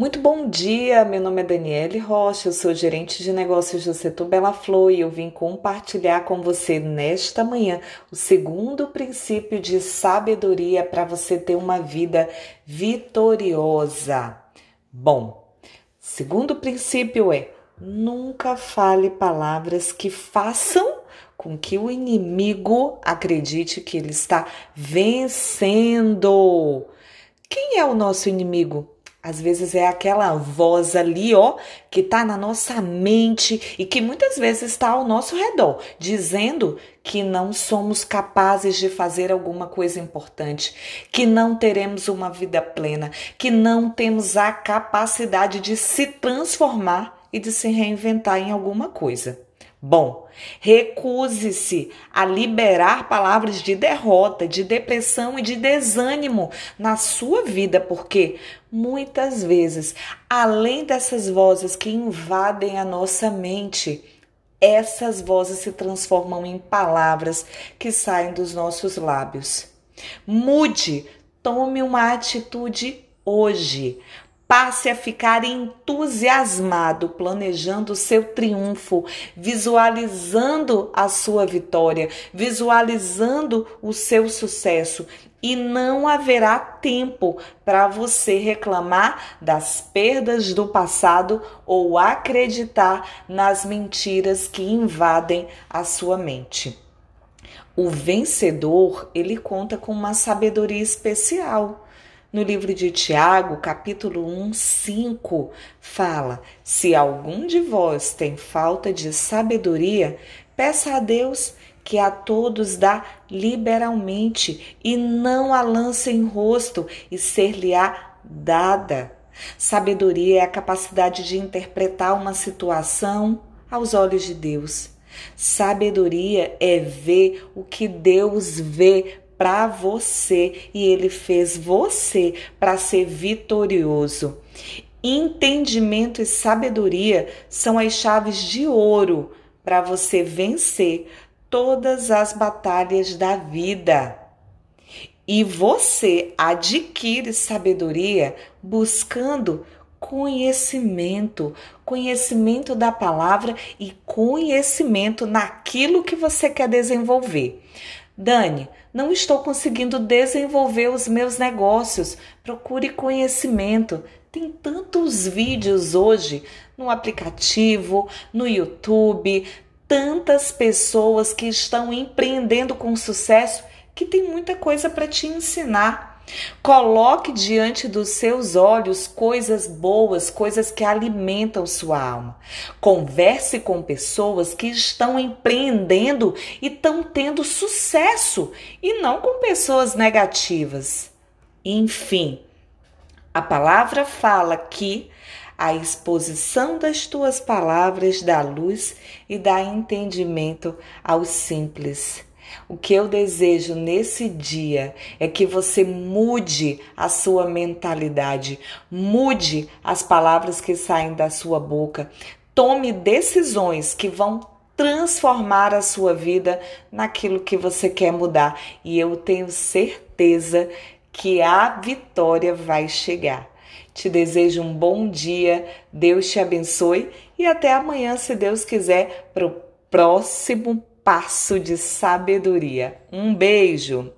Muito bom dia, meu nome é Daniele Rocha, eu sou gerente de negócios do setor Bela Flor e eu vim compartilhar com você nesta manhã o segundo princípio de sabedoria para você ter uma vida vitoriosa. Bom, segundo princípio é nunca fale palavras que façam com que o inimigo acredite que ele está vencendo. Quem é o nosso inimigo? Às vezes é aquela voz ali, ó, que tá na nossa mente e que muitas vezes está ao nosso redor, dizendo que não somos capazes de fazer alguma coisa importante, que não teremos uma vida plena, que não temos a capacidade de se transformar e de se reinventar em alguma coisa. Bom, recuse-se a liberar palavras de derrota, de depressão e de desânimo na sua vida, porque muitas vezes, além dessas vozes que invadem a nossa mente, essas vozes se transformam em palavras que saem dos nossos lábios. Mude, tome uma atitude hoje. Passe a ficar entusiasmado, planejando o seu triunfo, visualizando a sua vitória, visualizando o seu sucesso. E não haverá tempo para você reclamar das perdas do passado ou acreditar nas mentiras que invadem a sua mente. O vencedor, ele conta com uma sabedoria especial no livro de Tiago, capítulo 1, 5, fala: Se algum de vós tem falta de sabedoria, peça a Deus que a todos dá liberalmente e não a lança em rosto e ser-lhe-á dada. Sabedoria é a capacidade de interpretar uma situação aos olhos de Deus. Sabedoria é ver o que Deus vê para você e ele fez você para ser vitorioso. Entendimento e sabedoria são as chaves de ouro para você vencer todas as batalhas da vida. E você adquire sabedoria buscando conhecimento, conhecimento da palavra e conhecimento naquilo que você quer desenvolver. Dani, não estou conseguindo desenvolver os meus negócios. Procure conhecimento. Tem tantos vídeos hoje no aplicativo, no YouTube, tantas pessoas que estão empreendendo com sucesso que tem muita coisa para te ensinar. Coloque diante dos seus olhos coisas boas, coisas que alimentam sua alma. Converse com pessoas que estão empreendendo e estão tendo sucesso e não com pessoas negativas. Enfim, a palavra fala que a exposição das tuas palavras dá luz e dá entendimento aos simples. O que eu desejo nesse dia é que você mude a sua mentalidade, mude as palavras que saem da sua boca, tome decisões que vão transformar a sua vida naquilo que você quer mudar. E eu tenho certeza que a vitória vai chegar. Te desejo um bom dia, Deus te abençoe e até amanhã, se Deus quiser, para o próximo passo de sabedoria. Um beijo!